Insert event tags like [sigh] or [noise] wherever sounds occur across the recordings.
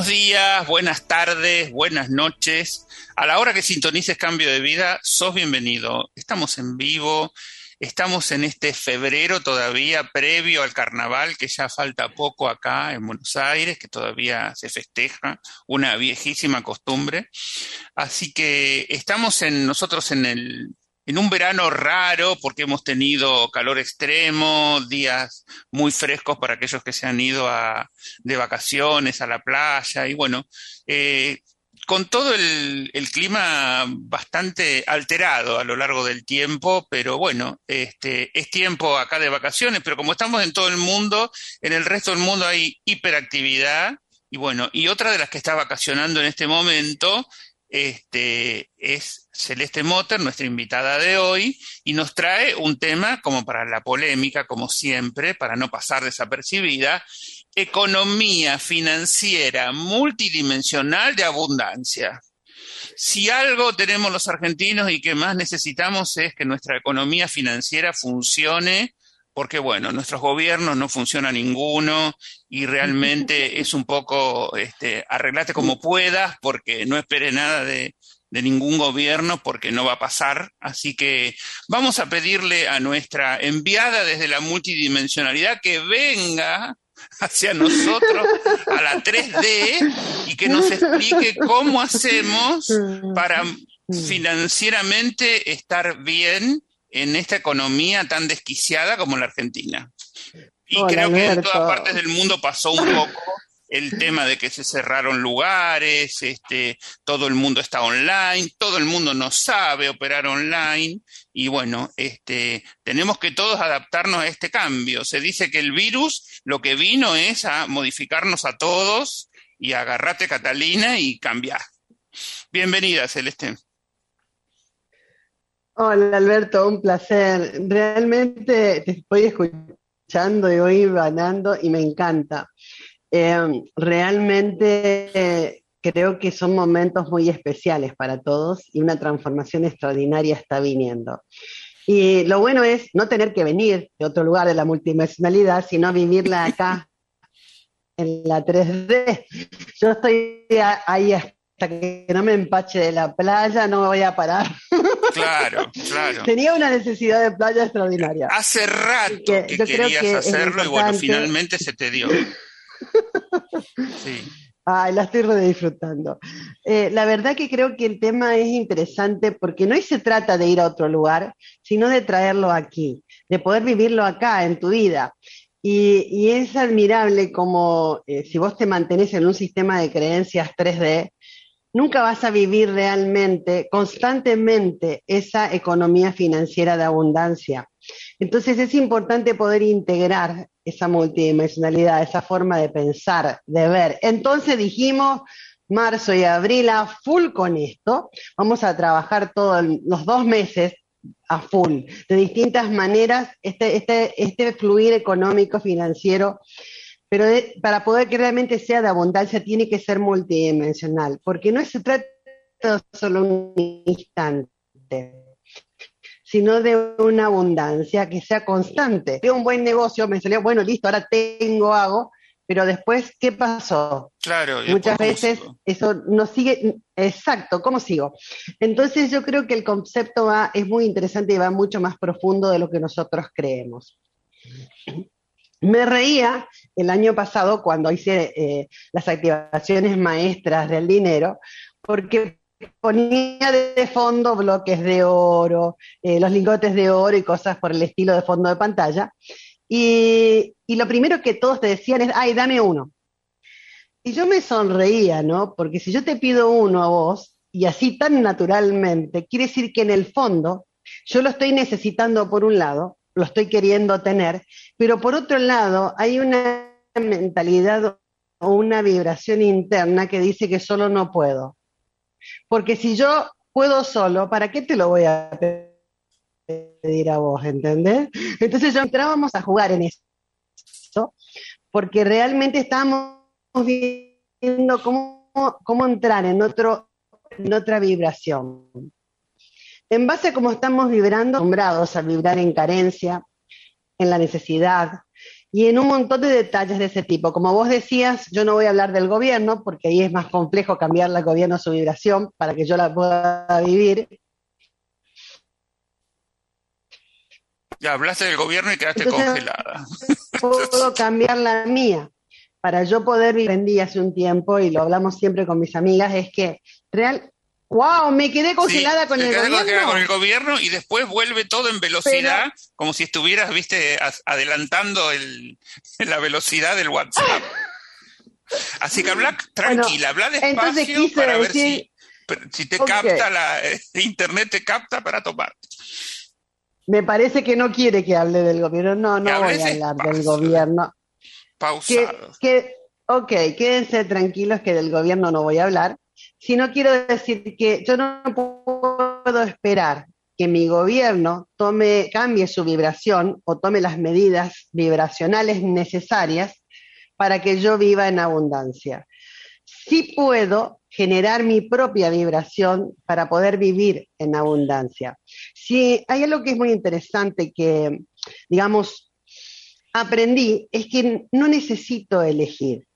Buenos días, buenas tardes, buenas noches. A la hora que sintonices Cambio de Vida, sos bienvenido. Estamos en vivo, estamos en este febrero todavía previo al carnaval, que ya falta poco acá en Buenos Aires, que todavía se festeja, una viejísima costumbre. Así que estamos en nosotros en el en un verano raro porque hemos tenido calor extremo, días muy frescos para aquellos que se han ido a, de vacaciones a la playa y bueno, eh, con todo el, clima bastante alterado a lo largo del tiempo, pero bueno, este, es tiempo acá de vacaciones, pero como estamos en todo el mundo, en el resto del mundo hay hiperactividad y bueno, y otra de las que está vacacionando en este momento este, es Celeste Motter, nuestra invitada de hoy, y nos trae un tema como para la polémica, como siempre, para no pasar desapercibida, economía financiera multidimensional de abundancia. Si algo tenemos los argentinos y que más necesitamos es que nuestra economía financiera funcione porque bueno, nuestros gobiernos no funciona ninguno y realmente [laughs] es un poco este, arreglate como puedas porque no espere nada de, de ningún gobierno porque no va a pasar. Así que vamos a pedirle a nuestra enviada desde la multidimensionalidad que venga [laughs] hacia nosotros a la 3D y que nos explique cómo hacemos [laughs] para financieramente estar bien en esta economía tan desquiciada como la Argentina. Y creo que en todas partes del mundo pasó un poco el tema de que se cerraron lugares, este, todo el mundo está online, todo el mundo no sabe operar online y bueno, este, tenemos que todos adaptarnos a este cambio. Se dice que el virus lo que vino es a modificarnos a todos y agarrate Catalina y cambiar. Bienvenida, Celeste. Hola Alberto, un placer. Realmente te estoy escuchando y voy ganando y me encanta. Eh, realmente eh, creo que son momentos muy especiales para todos y una transformación extraordinaria está viniendo. Y lo bueno es no tener que venir de otro lugar de la multidimensionalidad, sino vivirla acá [laughs] en la 3D. Yo estoy ahí hasta que no me empache de la playa, no me voy a parar. [laughs] Claro, claro. Tenía una necesidad de playa extraordinaria. Hace rato que, querías hacerlo y bueno, finalmente se te dio. [laughs] Sí. Ay, la estoy disfrutando. Eh, la verdad que creo que el tema es interesante porque no se trata de ir a otro lugar, sino de traerlo aquí, de poder vivirlo acá en tu vida. Y, es admirable como eh, si vos te mantenés en un sistema de creencias 3D, nunca vas a vivir realmente, constantemente, esa economía financiera de abundancia. Entonces es importante poder integrar esa multidimensionalidad, esa forma de pensar, de ver. Entonces dijimos, marzo y abril a full con esto, vamos a trabajar todos los dos meses a full, de distintas maneras, este, este, este fluir económico, financiero pero para poder que realmente sea de abundancia tiene que ser multidimensional, porque no se trata solo un instante, sino de una abundancia que sea constante. De un buen negocio, me salió, bueno, listo, ahora tengo, hago, pero después, ¿qué pasó? Claro. Muchas veces eso no sigue, exacto, ¿cómo sigo? Entonces yo creo que el concepto va, es muy interesante y va mucho más profundo de lo que nosotros creemos. Me reía el año pasado cuando hice eh, las activaciones maestras del dinero, porque ponía de fondo bloques de oro, eh, los lingotes de oro y cosas por el estilo de fondo de pantalla. Y, y, lo primero que todos te decían es, ay, dame uno. Y yo me sonreía, ¿no? Porque si yo te pido uno a vos, y así tan naturalmente, quiere decir que en el fondo yo lo estoy necesitando por un lado, lo estoy queriendo tener, pero por otro lado hay una mentalidad o una vibración interna que dice que solo no puedo. Porque si yo puedo solo, ¿para qué te lo voy a pedir a vos? ¿Entendés? Entonces yo entrábamos a jugar en eso, porque realmente estábamos viendo cómo, cómo entrar en, otro, en otra vibración. En base a cómo estamos vibrando, acostumbrados a vibrar en carencia, en la necesidad, y en un montón de detalles de ese tipo. Como vos decías, yo no voy a hablar del gobierno, porque ahí es más complejo cambiarle al gobierno su vibración para que yo la pueda vivir. Ya hablaste del gobierno y quedaste congelada. Puedo cambiar la mía. Para yo poder vivir, hace un tiempo, y lo hablamos siempre con mis amigas, es que real, ¡Wow! Me quedé congelada con el gobierno. con el gobierno y después vuelve todo en velocidad, como si estuvieras, viste, adelantando el, [laughs] la velocidad del WhatsApp. Así que habla [laughs] tranquila, habla despacio para ver si, si te capta la [laughs] internet te capta para tomar. Me parece que no quiere que hable del gobierno. No, no voy a hablar del gobierno. Pausado. Que, ok, quédense tranquilos que del gobierno no voy a hablar si no quiero decir que yo no puedo esperar que mi gobierno tome, cambie su vibración o tome las medidas vibracionales necesarias para que yo viva en abundancia. Sí puedo generar mi propia vibración para poder vivir en abundancia. Si hay algo que es muy interesante que, digamos, aprendí, es que no necesito elegir.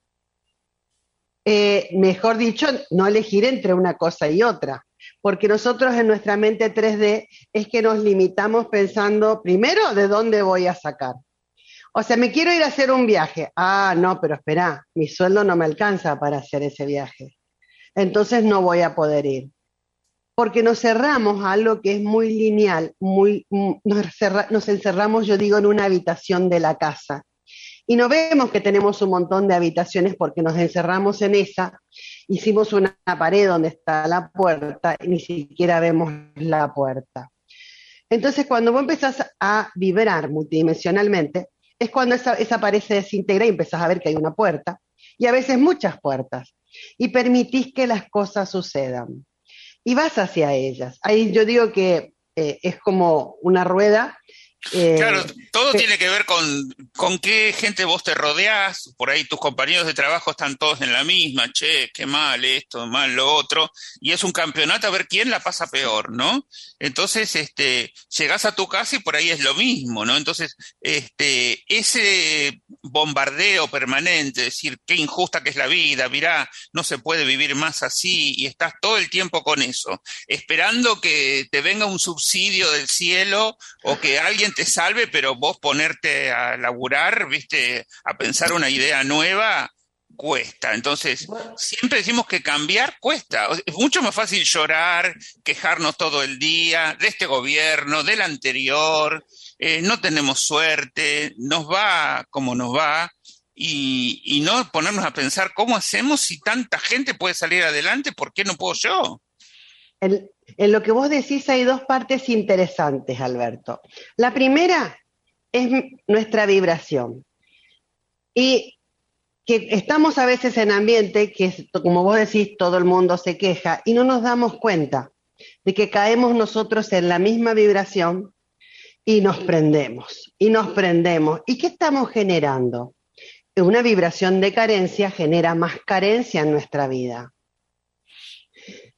Eh, mejor dicho, no elegir entre una cosa y otra, porque nosotros en nuestra mente 3D es que nos limitamos pensando, primero, ¿de dónde voy a sacar? O sea, me quiero ir a hacer un viaje. Ah, no, pero espera, mi sueldo no me alcanza para hacer ese viaje. Entonces no voy a poder ir. Porque nos cerramos a algo que es muy lineal, muy, mm, nos, nos encerramos, yo digo, en una habitación de la casa y no vemos que tenemos un montón de habitaciones porque nos encerramos en esa, hicimos una pared donde está la puerta y ni siquiera vemos la puerta. Entonces, cuando vos empezás a vibrar multidimensionalmente, es cuando esa, esa pared se desintegra y empezás a ver que hay una puerta, y a veces muchas puertas, y permitís que las cosas sucedan. Y vas hacia ellas. Ahí yo digo que eh, es como una rueda eh, claro, todo tiene que ver con, con qué gente vos te rodeás, por ahí tus compañeros de trabajo están todos en la misma, che, qué mal esto, mal lo otro, y es un campeonato a ver quién la pasa peor, ¿no? Entonces, este, llegás a tu casa y por ahí es lo mismo, ¿no? Entonces, este, ese bombardeo permanente, decir qué injusta que es la vida, mirá, no se puede vivir más así, y estás todo el tiempo con eso, esperando que te venga un subsidio del cielo o que alguien te salve, pero vos ponerte a laburar, viste, a pensar una idea nueva, cuesta. Entonces, siempre decimos que cambiar cuesta. Es mucho más fácil llorar, quejarnos todo el día de este gobierno, del anterior, eh, no tenemos suerte, nos va como nos va. Y, y, no ponernos a pensar cómo hacemos si tanta gente puede salir adelante, ¿por qué no puedo yo? En lo que vos decís hay dos partes interesantes, Alberto. La primera es nuestra vibración. Y que estamos a veces en ambiente que, como vos decís, todo el mundo se queja y no nos damos cuenta de que caemos nosotros en la misma vibración y nos prendemos, y nos prendemos. ¿Y qué estamos generando? Una vibración de carencia genera más carencia en nuestra vida.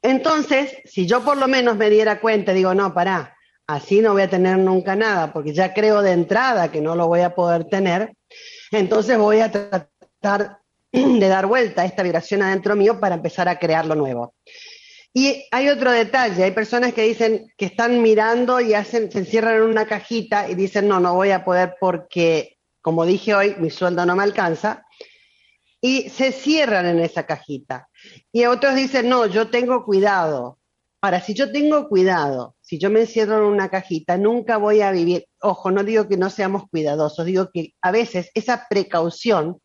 Entonces, si yo por lo menos me diera cuenta, digo, no, pará, así no voy a tener nunca nada, porque ya creo de entrada que no lo voy a poder tener, entonces voy a tratar [clears throat] de dar vuelta a esta vibración adentro mío para empezar a crear lo nuevo. Y hay otro detalle, hay personas que dicen que están mirando y hacen, se encierran en una cajita y dicen, no, no voy a poder porque, como dije hoy, mi sueldo no me alcanza, y se cierran en esa cajita. Y otros dicen, no, yo tengo cuidado. Ahora, si yo tengo cuidado, si yo me encierro en una cajita, nunca voy a vivir. Ojo, no digo que no seamos cuidadosos, digo que a veces esa precaución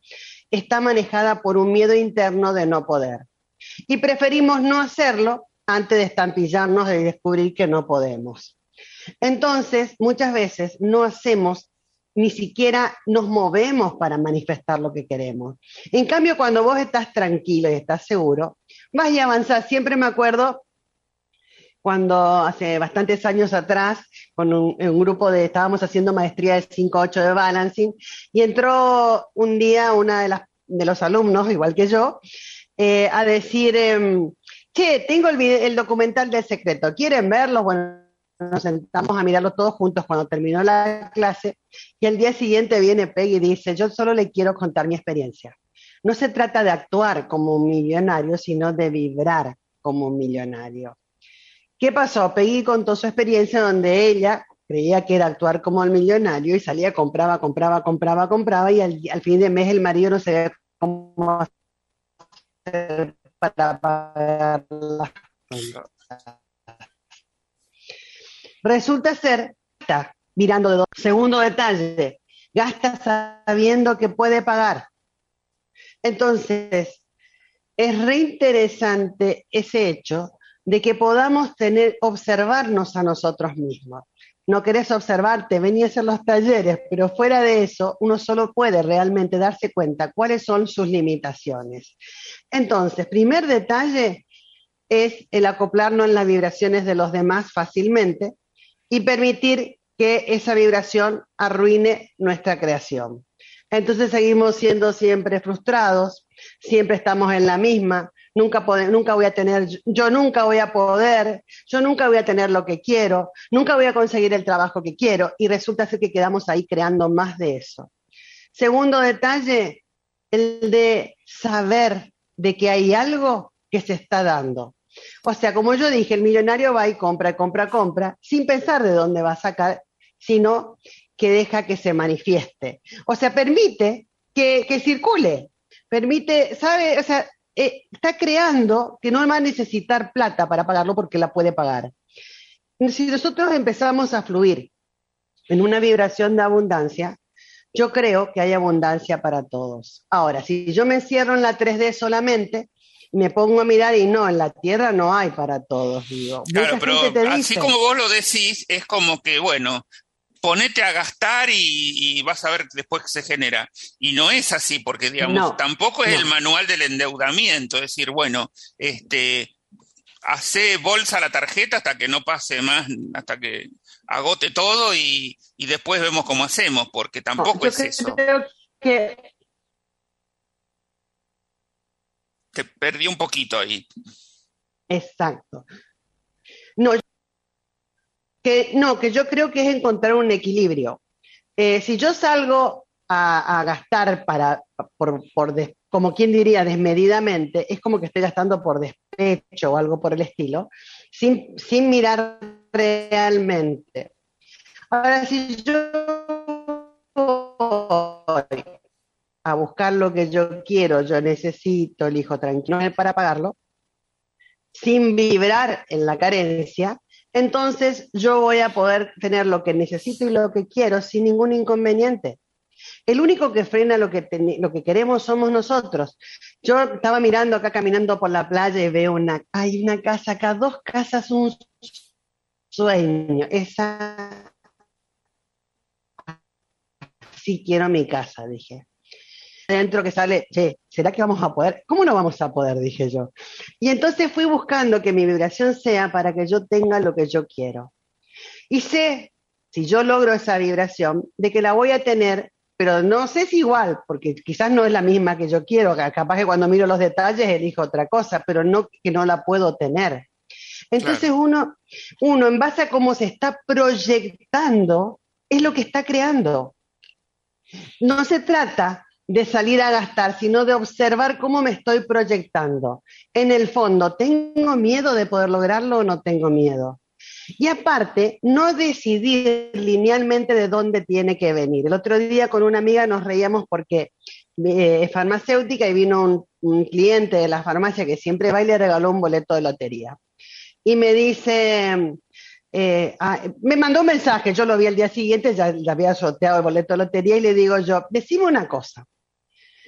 está manejada por un miedo interno de no poder. Y preferimos no hacerlo antes de estampillarnos y descubrir que no podemos. Entonces, muchas veces no hacemos ni siquiera nos movemos para manifestar lo que queremos. En cambio, cuando vos estás tranquilo y estás seguro, vas y avanzás. Siempre me acuerdo cuando hace bastantes años atrás, con un, grupo de, estábamos haciendo maestría de 5-8 de balancing, y entró un día una de, los alumnos, igual que yo, eh, a decir, em, che, tengo el, el documental del secreto, ¿quieren verlo? Bueno, nos sentamos a mirarlo todos juntos cuando terminó la clase y el día siguiente viene Peggy y dice, yo solo le quiero contar mi experiencia. No se trata de actuar como un millonario, sino de vibrar como un millonario. ¿Qué pasó? Peggy contó su experiencia donde ella creía que era actuar como el millonario y salía, compraba, compraba, compraba, compraba y al, fin de mes el marido no sabía cómo hacer para pagar las Resulta ser, está mirando de dos. Segundo detalle, gasta sabiendo que puede pagar. Entonces, es reinteresante ese hecho de que podamos tener, observarnos a nosotros mismos. No querés observarte, venís a hacer los talleres, pero fuera de eso, uno solo puede realmente darse cuenta cuáles son sus limitaciones. Entonces, primer detalle es el acoplarnos en las vibraciones de los demás fácilmente, y permitir que esa vibración arruine nuestra creación. Entonces seguimos siendo siempre frustrados, siempre estamos en la misma, nunca, voy a tener, yo nunca voy a poder, yo nunca voy a tener lo que quiero, nunca voy a conseguir el trabajo que quiero y resulta ser que quedamos ahí creando más de eso. Segundo detalle, el de saber de que hay algo que se está dando. O sea, como yo dije, el millonario va y compra, compra, compra, sin pensar de dónde va a sacar, sino que deja que se manifieste. O sea, permite que, circule, permite, ¿sabe? O sea, eh, está creando que no va a necesitar plata para pagarlo porque la puede pagar. Si nosotros empezamos a fluir en una vibración de abundancia, yo creo que hay abundancia para todos. Ahora, si yo me encierro en la 3D solamente, me pongo a mirar y no, en la tierra no hay para todos, digo. Claro, pero así como vos lo decís, es como que, bueno, ponete a gastar y, vas a ver después que se genera. Y no es así, porque, digamos, tampoco es el manual del endeudamiento, es decir, bueno, este, hace bolsa la tarjeta hasta que no pase más, hasta que agote todo y, después vemos cómo hacemos, porque tampoco es eso. Creo que te perdí un poquito ahí. Exacto. No, que, no, que yo creo que es encontrar un equilibrio. Eh, si yo salgo a, gastar para, por, como quien diría, desmedidamente, es como que estoy gastando por despecho o algo por el estilo, sin, sin mirar realmente. Ahora, si yo a buscar lo que yo quiero, yo necesito, elijo tranquilo para pagarlo, sin vibrar en la carencia, entonces yo voy a poder tener lo que necesito y lo que quiero sin ningún inconveniente. El único que frena lo que, lo que queremos somos nosotros. Yo estaba mirando acá caminando por la playa y veo una, hay una casa acá, dos casas, un sueño. Esa, sí quiero mi casa, dije dentro que sale, che, ¿será que vamos a poder? ¿Cómo no vamos a poder? Dije yo. Y entonces fui buscando que mi vibración sea para que yo tenga lo que yo quiero. Y sé, si yo logro esa vibración, de que la voy a tener, pero no sé si igual, porque quizás no es la misma que yo quiero, capaz que cuando miro los detalles elijo otra cosa, pero no que no la puedo tener. Entonces uno, uno, en base a cómo se está proyectando, es lo que está creando. No se trata de salir a gastar, sino de observar cómo me estoy proyectando. En el fondo, ¿tengo miedo de poder lograrlo o no tengo miedo? Y aparte, no decidir linealmente de dónde tiene que venir. El otro día con una amiga nos reíamos porque eh, es farmacéutica y vino un, cliente de la farmacia que siempre va y le regaló un boleto de lotería. Y me dice, eh, ah, me mandó un mensaje, yo lo vi el día siguiente, ya, ya había sorteado el boleto de lotería y le digo yo, decime una cosa,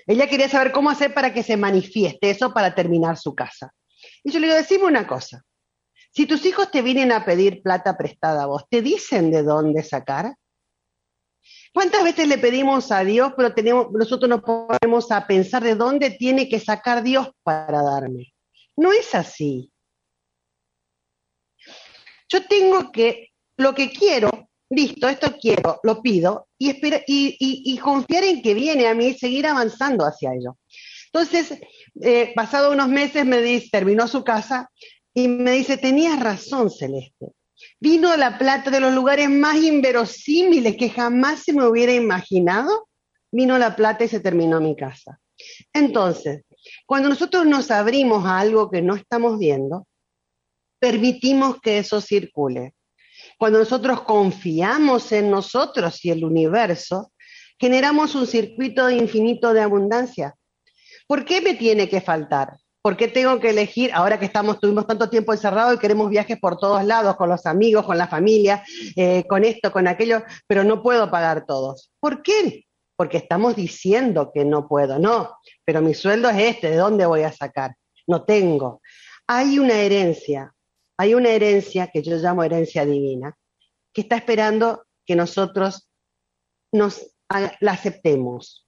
ella quería saber cómo hacer para que se manifieste eso para terminar su casa. Y yo le digo, decime una cosa. Si tus hijos te vienen a pedir plata prestada a vos, ¿te dicen de dónde sacar? ¿Cuántas veces le pedimos a Dios, pero nosotros nos ponemos a pensar de dónde tiene que sacar Dios para darme? No es así. Yo tengo que, lo que quiero, listo, esto quiero, lo pido, y, y, confiar en que viene a mí y seguir avanzando hacia ello. Entonces, eh, pasado unos meses me dice, terminó su casa y me dice, tenías razón, Celeste. Vino la plata de los lugares más inverosímiles que jamás se me hubiera imaginado. Vino la plata y se terminó mi casa. Entonces, cuando nosotros nos abrimos a algo que no estamos viendo, permitimos que eso circule. Cuando nosotros confiamos en nosotros y el universo, generamos un circuito infinito de abundancia. ¿Por qué me tiene que faltar? ¿Por qué tengo que elegir, ahora que estamos, tuvimos tanto tiempo encerrados y queremos viajes por todos lados, con los amigos, con la familia, eh, con esto, con aquello, pero no puedo pagar todos? ¿Por qué? Porque estamos diciendo que no puedo, no, pero mi sueldo es este, ¿de dónde voy a sacar? No tengo. Hay una herencia, hay una herencia que yo llamo herencia divina, que está esperando que nosotros nos la aceptemos.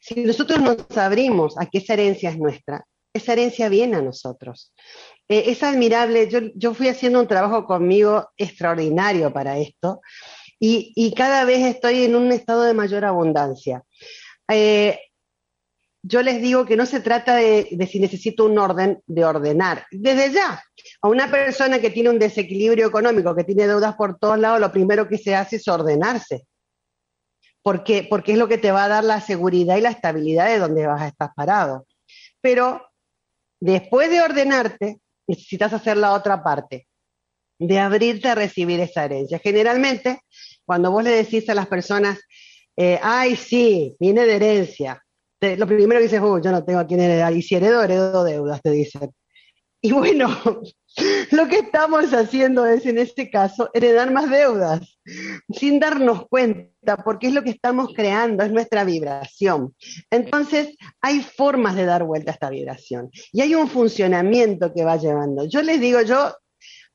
Si nosotros nos abrimos a que esa herencia es nuestra, esa herencia viene a nosotros. Eh, es admirable, yo, fui haciendo un trabajo conmigo extraordinario para esto y, cada vez estoy en un estado de mayor abundancia. Eh, yo les digo que no se trata de, si necesito un orden, de ordenar. Desde ya, a una persona que tiene un desequilibrio económico, que tiene deudas por todos lados, lo primero que se hace es ordenarse. Porque, porque es lo que te va a dar la seguridad y la estabilidad de donde vas a estar parado. Pero Después de ordenarte, necesitas hacer la otra parte, de abrirte a recibir esa herencia. Generalmente, cuando vos le decís a las personas, eh, ay, sí, viene de herencia, lo primero que dices, yo no tengo a quién heredar, y si heredo, heredo deudas, te dicen. Y bueno, [laughs] lo que estamos haciendo es, en este caso, heredar más deudas, sin darnos cuenta, porque es lo que estamos creando, es nuestra vibración. Entonces, hay formas de dar vuelta a esta vibración y hay un funcionamiento que va llevando. Yo les digo, yo,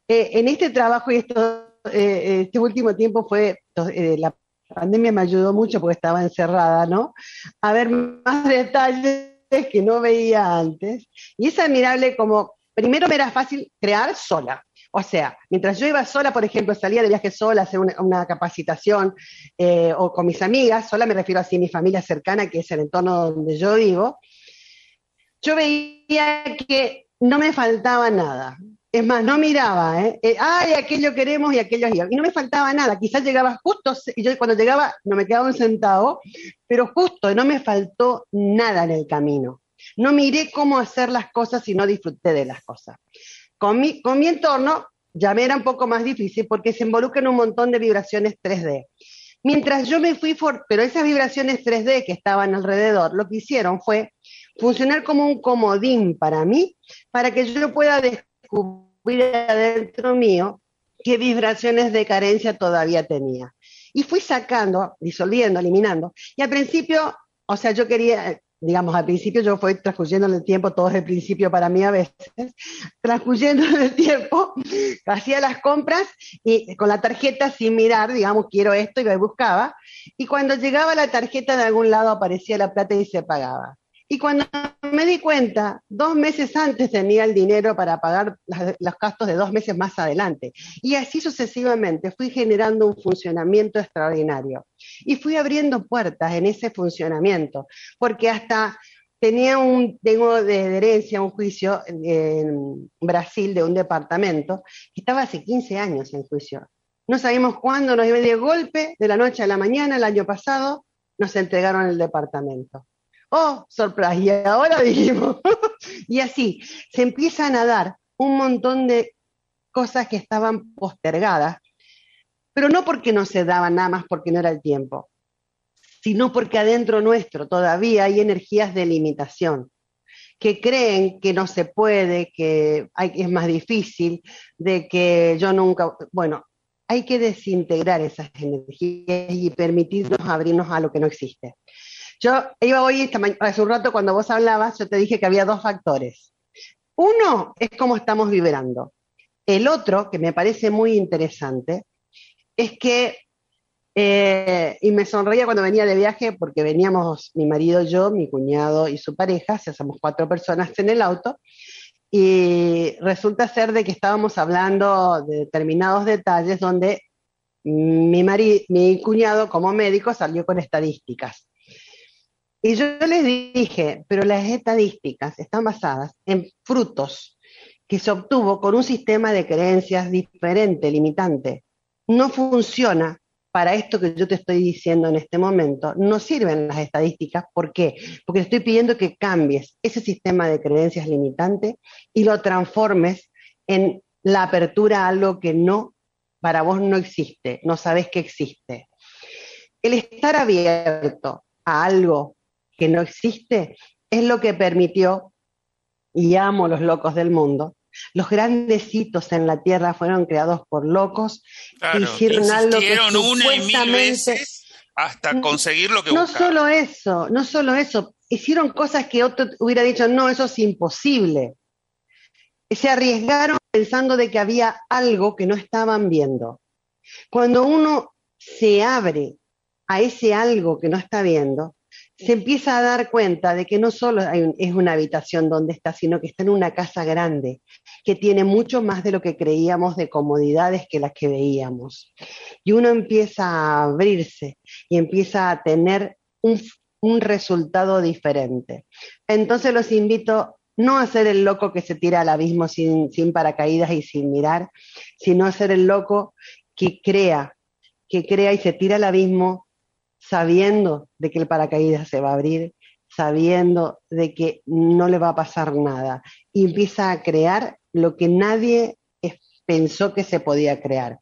eh, en este trabajo y esto, eh, este último tiempo fue, eh, la pandemia me ayudó mucho porque estaba encerrada, ¿no? A ver más detalles que no veía antes. Y es admirable como primero me era fácil crear sola. O sea, mientras yo iba sola, por ejemplo, salía de viaje sola a hacer una, capacitación eh, o con mis amigas, sola me refiero así a mi familia cercana, que es el entorno donde yo vivo, yo veía que no me faltaba nada. Es más, no miraba, ¿eh? eh ay, aquello queremos y aquello iba. Y no me faltaba nada. Quizás llegaba justo, y yo cuando llegaba no me quedaba un centavo, pero justo, no me faltó nada en el camino. No miré cómo hacer las cosas y no disfruté de las cosas. Con mi, entorno ya me era un poco más difícil porque se involucran un montón de vibraciones 3D. Mientras yo me fui, pero esas vibraciones 3D que estaban alrededor, lo que hicieron fue funcionar como un comodín para mí, para que yo pueda descubrir adentro mío qué vibraciones de carencia todavía tenía. Y fui sacando, disolviendo, eliminando. Y al principio, o sea, yo quería, digamos, al principio yo fui transcurriendo el tiempo, todo es el principio para mí a veces, [laughs] transcurriendo el tiempo, [laughs] hacía las compras y con la tarjeta sin mirar, digamos, quiero esto y me buscaba, y cuando llegaba la tarjeta de algún lado aparecía la plata y se pagaba. Y cuando me di cuenta, dos meses antes tenía el dinero para pagar los gastos de dos meses más adelante. Y así sucesivamente fui generando un funcionamiento extraordinario. Y fui abriendo puertas en ese funcionamiento, porque hasta tenía un, tengo de herencia un juicio en Brasil de un departamento que estaba hace 15 años en juicio. No sabíamos cuándo nos iba de golpe, de la noche a la mañana, el año pasado, nos entregaron el departamento oh, sorpresa, y ahora dijimos, [laughs] y así, se empiezan a dar un montón de cosas que estaban postergadas, pero no porque no se daban nada más porque no era el tiempo, sino porque adentro nuestro todavía hay energías de limitación que creen que no se puede, que es más difícil, de que yo nunca, bueno, hay que desintegrar esas energías y permitirnos abrirnos a lo que no existe. Yo iba hoy, hace un rato cuando vos hablabas, yo te dije que había dos factores. Uno es cómo estamos vibrando. El otro, que me parece muy interesante, es que, eh, y me sonreía cuando venía de viaje, porque veníamos mi marido, yo, mi cuñado y su pareja, si hacemos cuatro personas en el auto, y resulta ser de que estábamos hablando de determinados detalles donde mi, mi cuñado como médico salió con estadísticas. Y yo les dije, pero las estadísticas están basadas en frutos que se obtuvo con un sistema de creencias diferente, limitante. No funciona para esto que yo te estoy diciendo en este momento. No sirven las estadísticas. ¿Por qué? Porque te estoy pidiendo que cambies ese sistema de creencias limitante y lo transformes en la apertura a algo que no, para vos no existe, no sabes que existe. El estar abierto a algo que no existe, es lo que permitió, y amo los locos del mundo, los grandes hitos en la Tierra fueron creados por locos que hicieron algo que una y mil veces hasta conseguir lo que No solo eso, no solo eso, hicieron cosas que otro hubiera dicho, no, eso es imposible. Se arriesgaron pensando de que había algo que no estaban viendo. Cuando uno se abre a ese algo que no está viendo, se empieza a dar cuenta de que no solo es una habitación donde está, sino que está en una casa grande, que tiene mucho más de lo que creíamos de comodidades que las que veíamos. Y uno empieza a abrirse y empieza a tener un, resultado diferente. Entonces los invito no a ser el loco que se tira al abismo sin, sin paracaídas y sin mirar, sino a ser el loco que crea, que crea y se tira al abismo sabiendo de que el paracaídas se va a abrir, sabiendo de que no le va a pasar nada, y empieza a crear lo que nadie pensó que se podía crear.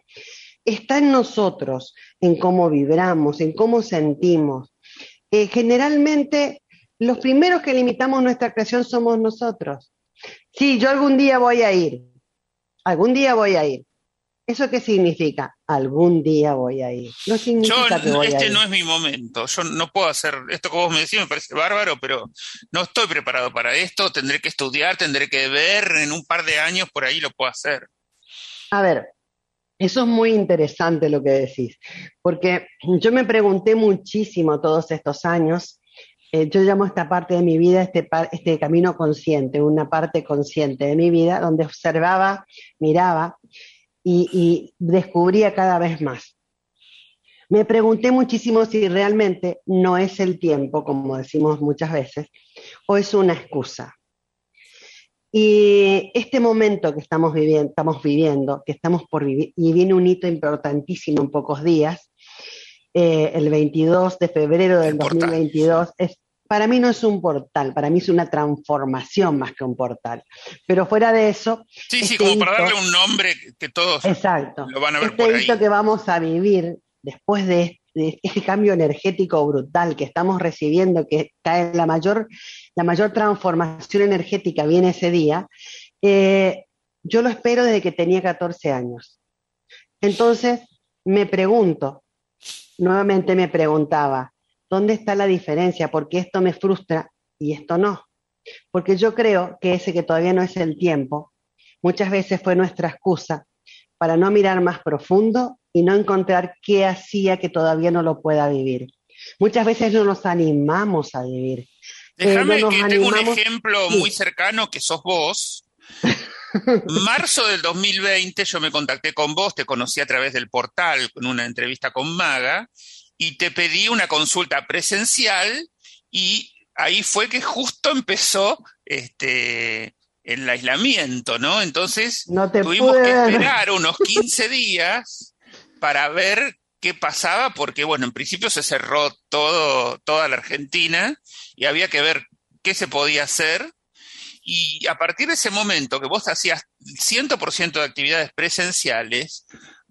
Está en nosotros, en cómo vibramos, en cómo sentimos. Eh, generalmente, los primeros que limitamos nuestra creación somos nosotros. Sí, yo algún día voy a ir, algún día voy a ir. ¿Eso qué significa? Algún día voy a ir. No significa que voy este no es mi momento. Yo no puedo hacer esto que vos me decís, me parece bárbaro, pero no estoy preparado para esto. Tendré que estudiar, tendré que ver. En un par de años por ahí lo puedo hacer. A ver, eso es muy interesante lo que decís, porque yo me pregunté muchísimo todos estos años. Eh, yo llamo esta parte de mi vida este, este camino consciente, una parte consciente de mi vida, donde observaba, miraba y, descubría cada vez más. Me pregunté muchísimo si realmente no es el tiempo, como decimos muchas veces, o es una excusa. Y este momento que estamos viviendo, estamos viviendo que estamos por vivir, y viene un hito importantísimo en pocos días, eh, el 22 de febrero del 2022, es para mí no es un portal, para mí es una transformación más que un portal. Pero fuera de eso. Sí, sí, este como para darle un nombre que todos exacto, lo van a ver este hito que vamos a vivir después de, este cambio energético brutal que estamos recibiendo, que cae la mayor, la mayor transformación energética viene ese día, eh, yo lo espero desde que tenía 14 años. Entonces, me pregunto, nuevamente me preguntaba, ¿Dónde está la diferencia? Porque esto me frustra y esto no. Porque yo creo que ese que todavía no es el tiempo, muchas veces fue nuestra excusa para no mirar más profundo y no encontrar qué hacía que todavía no lo pueda vivir. Muchas veces no nos animamos a vivir. Déjame que tengo un ejemplo muy cercano que sos vos. [laughs] Marzo del 2020 yo me contacté con vos, te conocí a través del portal con una entrevista con Maga y te pedí una consulta presencial y ahí fue que justo empezó este, el aislamiento, ¿no? Entonces tuvimos que esperar [laughs] unos 15 días para ver qué pasaba, porque bueno, en principio se cerró todo, toda la Argentina y había que ver qué se podía hacer. Y a partir de ese momento que vos hacías 100% de actividades presenciales,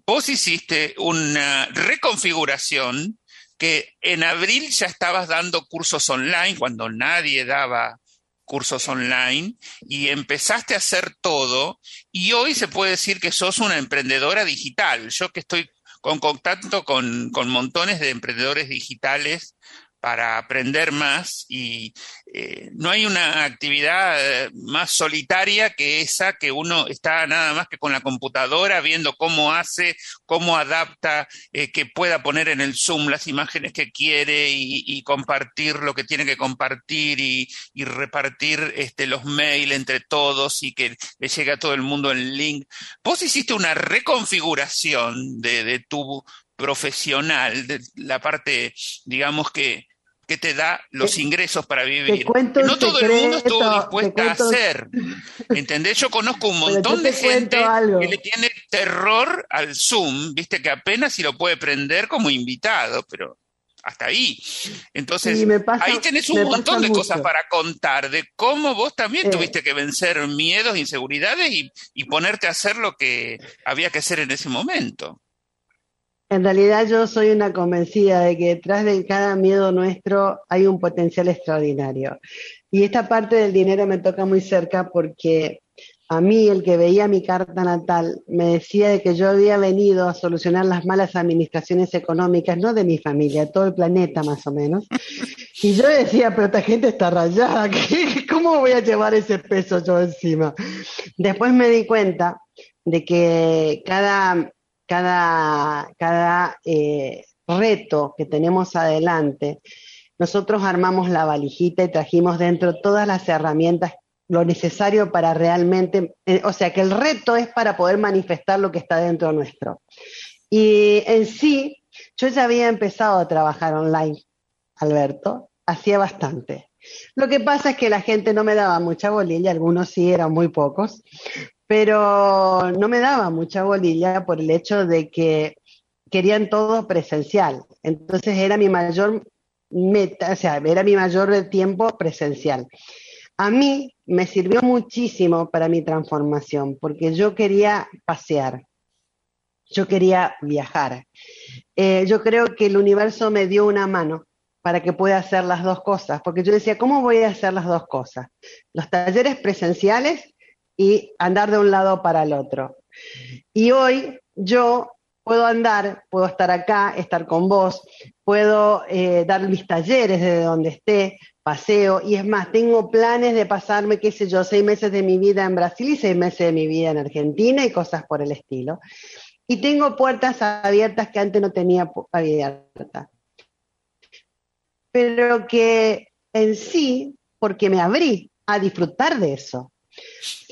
vos hiciste una reconfiguración que en abril ya estabas dando cursos online cuando nadie daba cursos online y empezaste a hacer todo y hoy se puede decir que sos una emprendedora digital. Yo que estoy con contacto con, con montones de emprendedores digitales para aprender más y eh, no hay una actividad eh, más solitaria que esa que uno está nada más que con la computadora viendo cómo hace, cómo adapta, eh, que pueda poner en el Zoom las imágenes que quiere y, compartir lo que tiene que compartir y, repartir este, los mails entre todos y que le llegue a todo el mundo el link. Vos hiciste una reconfiguración de, de tu profesional, de la parte, digamos que que te da los ingresos para vivir. No todo el mundo estuvo dispuesto a hacer. ¿Entendés? Yo conozco un [laughs] montón de gente que le tiene terror al Zoom, viste que apenas si lo puede prender como invitado, pero hasta ahí. Entonces, ahí tenés un montón de cosas para contar, de cómo vos también tuviste que vencer miedos, inseguridades y, y ponerte a hacer lo que había que hacer en ese momento. En realidad yo soy una convencida de que detrás de cada miedo nuestro hay un potencial extraordinario. Y esta parte del dinero me toca muy cerca porque a mí el que veía mi carta natal me decía de que yo había venido a solucionar las malas administraciones económicas, no de mi familia, todo el planeta más o menos. Y yo decía, pero esta gente está rayada, [laughs] ¿cómo voy a llevar ese peso yo encima? Después me di cuenta de que cada cada, cada eh, reto que tenemos adelante, nosotros armamos la valijita y trajimos dentro todas las herramientas, lo necesario para realmente, eh, o sea, que el reto es para poder manifestar lo que está dentro nuestro. Y en sí, yo ya había empezado a trabajar online, Alberto, hacía bastante. Lo que pasa es que la gente no me daba mucha bolilla, algunos sí eran muy pocos, pero no me daba mucha bolilla por el hecho de que querían todo presencial. Entonces era mi mayor meta, o sea, era mi mayor tiempo presencial. A mí me sirvió muchísimo para mi transformación, porque yo quería pasear, yo quería viajar. Eh, yo creo que el universo me dio una mano para que pueda hacer las dos cosas, porque yo decía, ¿cómo voy a hacer las dos cosas? Los talleres presenciales y andar de un lado para el otro. Y hoy yo puedo andar, puedo estar acá, estar con vos, puedo eh, dar mis talleres desde donde esté, paseo, y es más, tengo planes de pasarme, qué sé yo, seis meses de mi vida en Brasil y seis meses de mi vida en Argentina y cosas por el estilo. Y tengo puertas abiertas que antes no tenía abiertas. Pero que en sí, porque me abrí a disfrutar de eso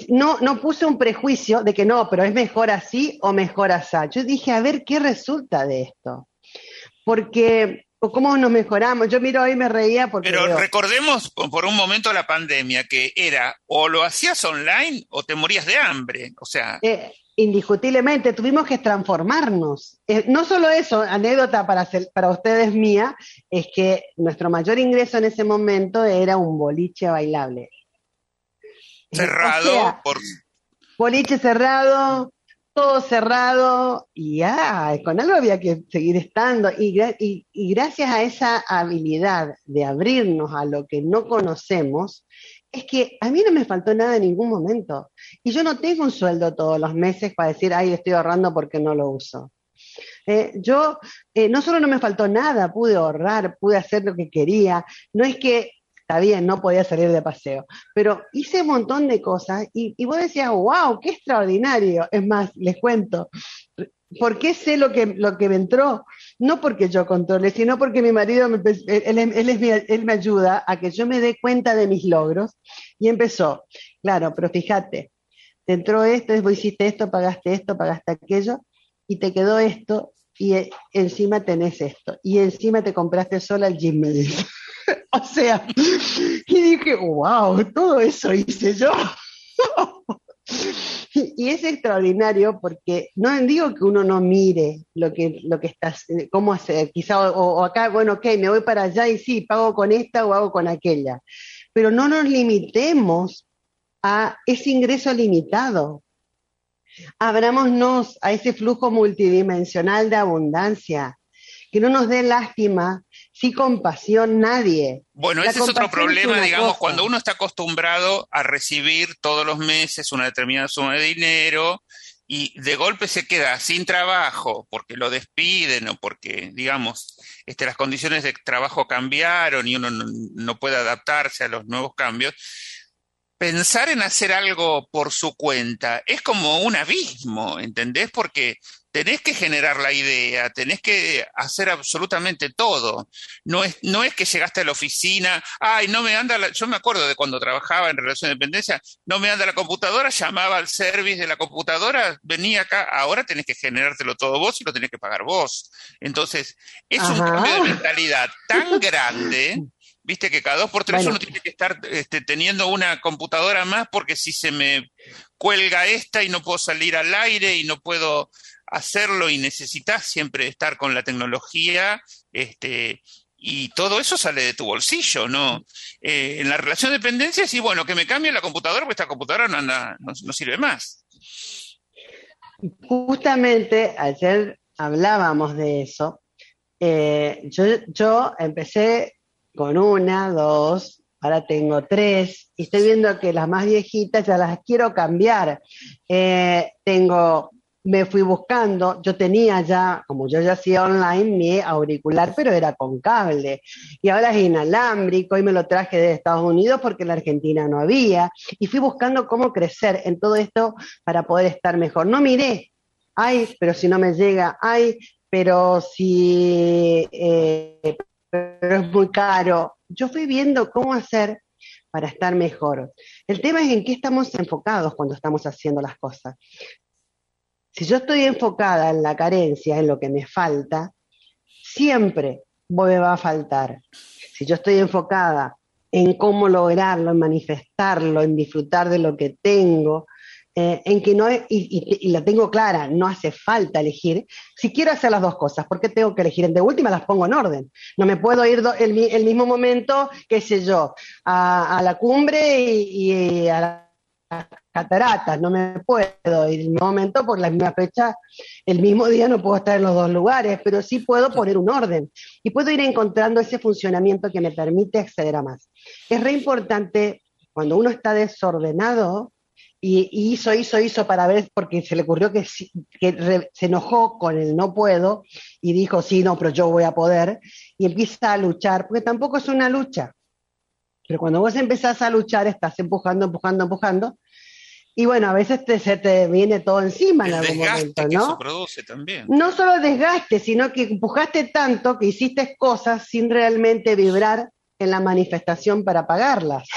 no, no puse un prejuicio de que no, pero es mejor así o mejor así. Yo dije, a ver qué resulta de esto. Porque, cómo nos mejoramos. Yo miro hoy me reía porque. Pero recordemos por un momento la pandemia, que era o lo hacías online o te morías de hambre. O sea. Eh, indiscutiblemente, tuvimos que transformarnos. Eh, no solo eso, anécdota para, para ustedes mía, es que nuestro mayor ingreso en ese momento era un boliche bailable cerrado por boliche cerrado, todo cerrado y ya, con algo había que seguir estando y, y, gracias a esa habilidad de abrirnos a lo que no conocemos, es que a mí no me faltó nada en ningún momento y yo no tengo un sueldo todos los meses para decir, ay, estoy ahorrando porque no lo uso. Eh, yo eh, no solo no me faltó nada, pude ahorrar, pude hacer lo que quería. No es que está bien, no podía salir de paseo, pero hice un montón de cosas y, vos decías, wow, qué extraordinario. Es más, les cuento, ¿por qué sé lo que, lo que me entró? No porque yo controle, sino porque mi marido, me, él, él, me ayuda a que yo me dé cuenta de mis logros y empezó, claro, pero fíjate, te entró esto, vos hiciste esto, pagaste esto, pagaste aquello y te quedó esto y eh, encima tenés esto y encima te compraste sola el Gmail. [laughs] o sea, y dije, wow, todo eso hice yo. [laughs] y es extraordinario porque no digo que uno no mire lo que, lo que está, cómo hacer, quizá, o, acá, bueno, ok, me voy para allá y sí, pago con esta o hago con aquella, pero no nos limitemos a ese ingreso limitado. Abrámonos a ese flujo multidimensional de abundancia, que no nos dé lástima sí compasión nadie. Bueno, ese es otro problema, digamos, cuando uno está acostumbrado a recibir todos los meses una determinada suma de dinero y de golpe se queda sin trabajo porque lo despiden o porque, digamos, este, las condiciones de trabajo cambiaron y uno no, puede adaptarse a los nuevos cambios, pensar en hacer algo por su cuenta es como un abismo, ¿entendés? Porque tenés que generar la idea, tenés que hacer absolutamente todo. No es, no es que llegaste a la oficina, ay, no me anda, la... yo me acuerdo de cuando trabajaba en relación de dependencia, no me anda la computadora, llamaba al service de la computadora, venía acá, ahora tenés que generártelo todo vos y lo tenés que pagar vos. Entonces, es un cambio de mentalidad tan grande. Viste que cada dos por tres uno tiene que estar este, teniendo una computadora más porque si se me cuelga esta y no puedo salir al aire y no puedo hacerlo y necesitas siempre estar con la tecnología, este, y todo eso sale de tu bolsillo, ¿no? Eh, en la relación de dependencia, sí, bueno, que me cambie la computadora porque esta computadora no, no, sirve más. Justamente ayer hablábamos de eso. Eh, yo, yo empecé con una, dos, ahora tengo tres, y estoy viendo que las más viejitas ya las quiero cambiar. Eh, tengo me fui buscando, yo tenía ya, como yo ya hacía online, mi auricular, pero era con cable. Y ahora es inalámbrico y me lo traje de Estados Unidos porque en la Argentina no había. Y fui buscando cómo crecer en todo esto para poder estar mejor. No miré, ay, pero si no me llega, ay, pero si eh, pero es muy caro. Yo fui viendo cómo hacer para estar mejor. El tema es en qué estamos enfocados cuando estamos haciendo las cosas. Si yo estoy enfocada en la carencia, en lo que me falta, siempre me va a faltar. Si yo estoy enfocada en cómo lograrlo, en manifestarlo, en disfrutar de lo que tengo, eh, en que no, y, la tengo clara, no hace falta elegir. Si quiero hacer las dos cosas, ¿por qué tengo que elegir? De última las pongo en orden. No me puedo ir el, mismo momento, qué sé yo, a, la cumbre y, y a la cataratas, no me puedo ir en el momento por la misma fecha, el mismo día no puedo estar en los dos lugares, pero sí puedo poner un orden y puedo ir encontrando ese funcionamiento que me permite acceder a más. Es re importante cuando uno está desordenado y, hizo, hizo, hizo para ver, porque se le ocurrió que, que se enojó con el no puedo y dijo, sí, no, pero yo voy a poder, y empieza a luchar, porque tampoco es una lucha, pero cuando vos empezás a luchar, estás empujando, empujando, empujando. Y bueno, a veces se te viene todo encima en algún momento, ¿no? eso produce también. No solo desgaste, sino que empujaste tanto que hiciste cosas sin realmente vibrar en la manifestación para pagarlas.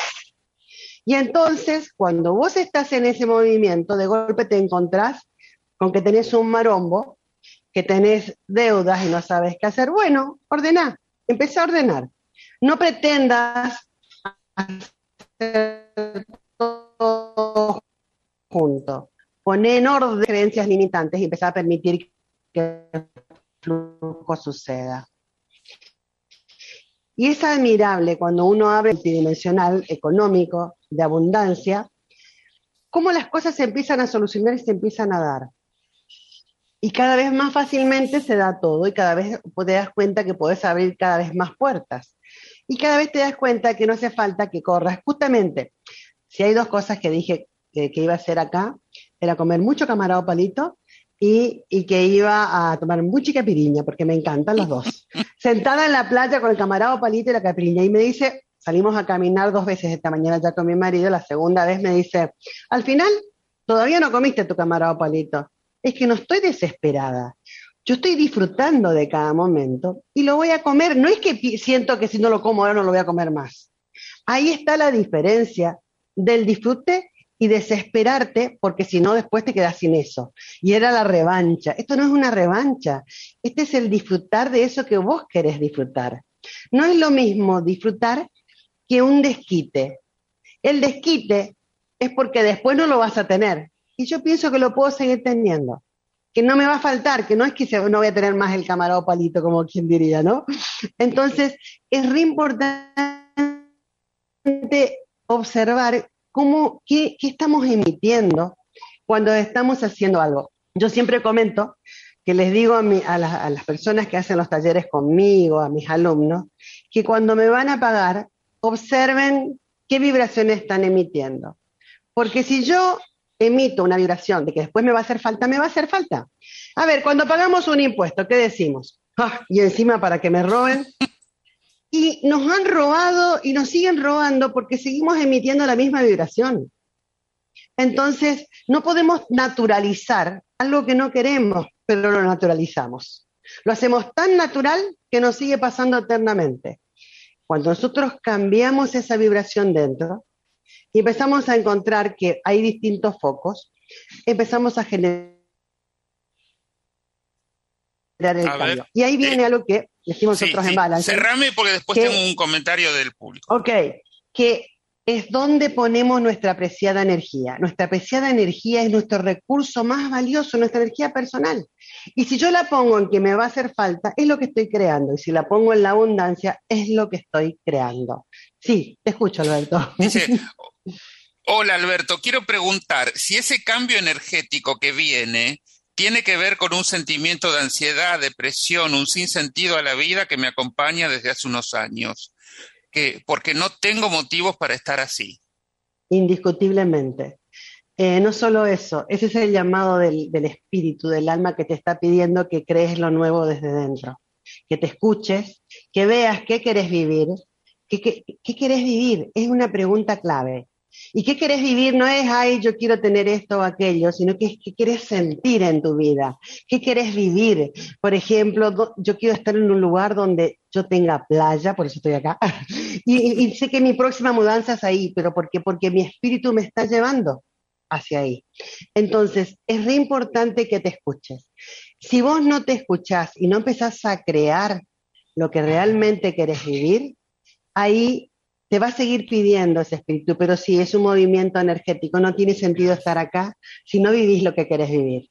Y entonces, cuando vos estás en ese movimiento, de golpe te encontrás con que tenés un marombo, que tenés deudas y no sabes qué hacer. Bueno, ordená, empecé a ordenar. No pretendas todo junto. Poner en orden creencias limitantes y empezar a permitir que el flujo suceda. Y es admirable cuando uno abre multidimensional económico de abundancia, cómo las cosas se empiezan a solucionar y se empiezan a dar. Y cada vez más fácilmente se da todo y cada vez te das cuenta que puedes abrir cada vez más puertas y cada vez te das cuenta que no hace falta que corras. Justamente, si hay dos cosas que dije que, iba a hacer acá, era comer mucho camarado palito y, que iba a tomar mucha capiriña, porque me encantan los dos. [laughs] Sentada en la playa con el camarado palito y la capiriña, y me dice, salimos a caminar dos veces esta mañana ya con mi marido, la segunda vez me dice, al final, todavía no comiste tu camarado palito. Es que no estoy desesperada. Yo estoy disfrutando de cada momento y lo voy a comer. No es que siento que si no lo como ahora no lo voy a comer más. Ahí está la diferencia del disfrute y desesperarte, porque si no después te quedas sin eso. Y era la revancha. Esto no es una revancha. Este es el disfrutar de eso que vos querés disfrutar. No es lo mismo disfrutar que un desquite. El desquite es porque después no lo vas a tener. Y yo pienso que lo puedo seguir teniendo que no me va a faltar, que no es que no voy a tener más el camarón palito, como quien diría, ¿no? Entonces, es re importante observar cómo, qué, estamos emitiendo cuando estamos haciendo algo. Yo siempre comento que les digo a, a, a las personas que hacen los talleres conmigo, a mis alumnos, que cuando me van a pagar, observen qué vibraciones están emitiendo. Porque si yo emito una vibración de que después me va a hacer falta, me va a hacer falta. A ver, cuando pagamos un impuesto, ¿qué decimos? Ah, y encima para que me roben. Y nos han robado y nos siguen robando porque seguimos emitiendo la misma vibración. Entonces, no podemos naturalizar algo que no queremos, pero lo naturalizamos. Lo hacemos tan natural que nos sigue pasando eternamente. Cuando nosotros cambiamos esa vibración dentro y empezamos a encontrar que hay distintos focos, empezamos a generar el cambio. y ahí viene eh, algo que decimos nosotros en balance. Cerrame porque después tengo un comentario del público. Ok, que es donde ponemos nuestra apreciada energía. Nuestra apreciada energía es nuestro recurso más valioso, nuestra energía personal. Y si yo la pongo en que me va a hacer falta, es lo que estoy creando. Y si la pongo en la abundancia, es lo que estoy creando. Sí, te escucho, Alberto. Dice, [laughs] hola Alberto, quiero preguntar si ese cambio energético que viene tiene que ver con un sentimiento de ansiedad, depresión, un sinsentido a la vida que me acompaña desde hace unos años que, porque no tengo motivos para estar así. Indiscutiblemente. Eh, no solo eso, ese es el llamado del, espíritu, del alma que te está pidiendo que crees lo nuevo desde dentro, que te escuches, que veas qué querés vivir, qué, qué querés vivir, es una pregunta clave. ¿Y qué querés vivir? No es, ay, yo quiero tener esto o aquello, sino que es qué quieres sentir en tu vida, qué querés vivir. Por ejemplo, yo quiero estar en un lugar donde yo tenga playa, por eso estoy acá, [laughs] y, sé que mi próxima mudanza es ahí, pero ¿por qué? Porque mi espíritu me está llevando hacia ahí. Entonces, es re importante que te escuches. Si vos no te escuchás y no empezás a crear lo que realmente querés vivir, ahí te va a seguir pidiendo ese espíritu, pero si es un movimiento energético, no tiene sentido estar acá si no vivís lo que querés vivir.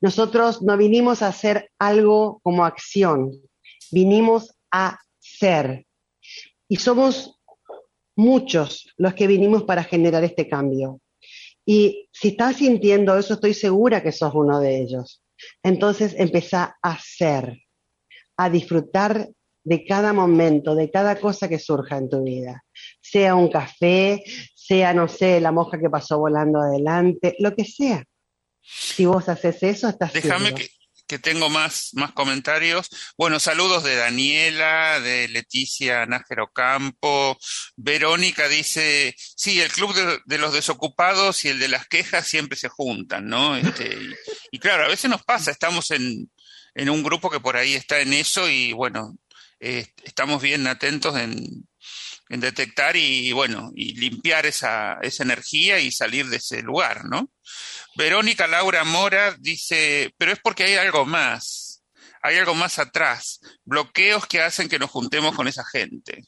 Nosotros no vinimos a hacer algo como acción, vinimos a ser. Y somos muchos los que vinimos para generar este cambio. Y si estás sintiendo eso, estoy segura que sos uno de ellos. Entonces empezá a ser, a disfrutar de cada momento, de cada cosa que surja en tu vida. Sea un café, sea, no sé, la mosca que pasó volando adelante, lo que sea. Si vos haces eso, estás Déjame que, que, tengo más, más comentarios. Bueno, saludos de Daniela, de Leticia Nájero Campo. Verónica dice, sí, el club de, los desocupados y el de las quejas siempre se juntan, ¿no? Este, y, claro, a veces nos pasa, estamos en, en un grupo que por ahí está en eso y bueno, eh, estamos bien atentos en, detectar y, bueno, y limpiar esa, esa energía y salir de ese lugar, ¿no? Verónica Laura Mora dice, pero es porque hay algo más, hay algo más atrás, bloqueos que hacen que nos juntemos con esa gente.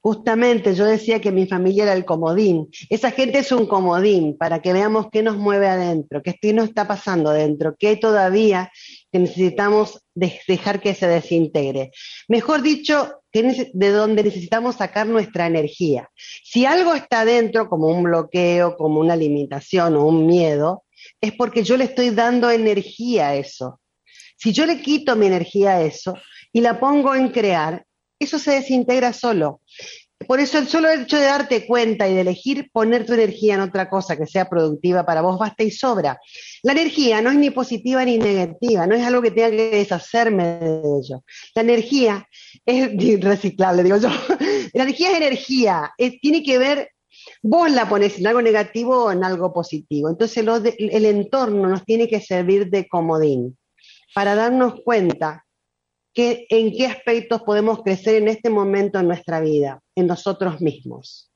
Justamente yo decía que mi familia era el comodín. Esa gente es un comodín para que veamos qué nos mueve adentro, qué nos está pasando adentro, qué todavía necesitamos dejar que se desintegre. Mejor dicho, de donde necesitamos sacar nuestra energía. Si algo está dentro, como un bloqueo, como una limitación o un miedo, es porque yo le estoy dando energía a eso. Si yo le quito mi energía a eso y la pongo en crear, eso se desintegra solo. Por eso el solo hecho de darte cuenta y de elegir poner tu energía en otra cosa que sea productiva para vos basta y sobra. La energía no es ni positiva ni negativa, no es algo que tenga que deshacerme de ello. La energía es [laughs] reciclable, digo yo. La energía es energía, tiene que ver, vos la pones en algo negativo o en algo positivo. Entonces el entorno nos tiene que servir de comodín para darnos cuenta en qué aspectos podemos crecer en este momento en nuestra vida, en nosotros mismos.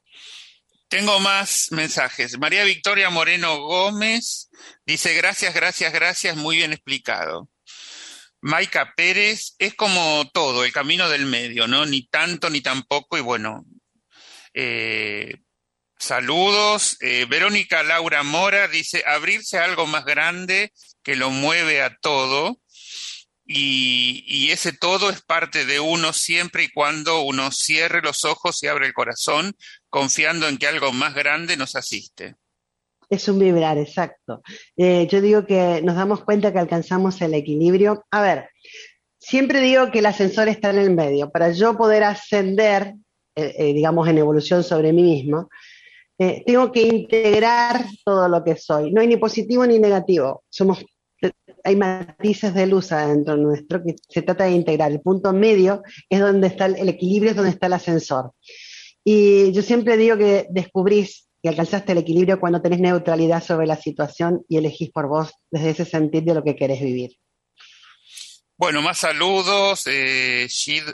Tengo más mensajes. María Victoria Moreno Gómez dice, gracias, gracias, gracias, muy bien explicado. Maika Pérez, es como todo, el camino del medio, ¿no? Ni tanto ni tampoco, y bueno, eh, saludos. Eh, Verónica Laura Mora dice, abrirse a algo más grande que lo mueve a todo y, ese todo es parte de uno siempre y cuando uno cierre los ojos y abre el corazón, confiando en que algo más grande nos asiste. Es un vibrar, exacto. Eh, yo digo que nos damos cuenta que alcanzamos el equilibrio. A ver, siempre digo que el ascensor está en el medio. Para yo poder ascender, eh, eh, digamos, en evolución sobre mí mismo, tengo que integrar todo lo que soy. No hay ni positivo ni negativo. Somos, hay matices de luz adentro nuestro que se trata de integrar. El punto medio es donde está el, equilibrio, es donde está el ascensor. Y yo siempre digo que descubrís que alcanzaste el equilibrio cuando tenés neutralidad sobre la situación y elegís por vos desde ese sentir de lo que querés vivir. Bueno, más saludos. Eh,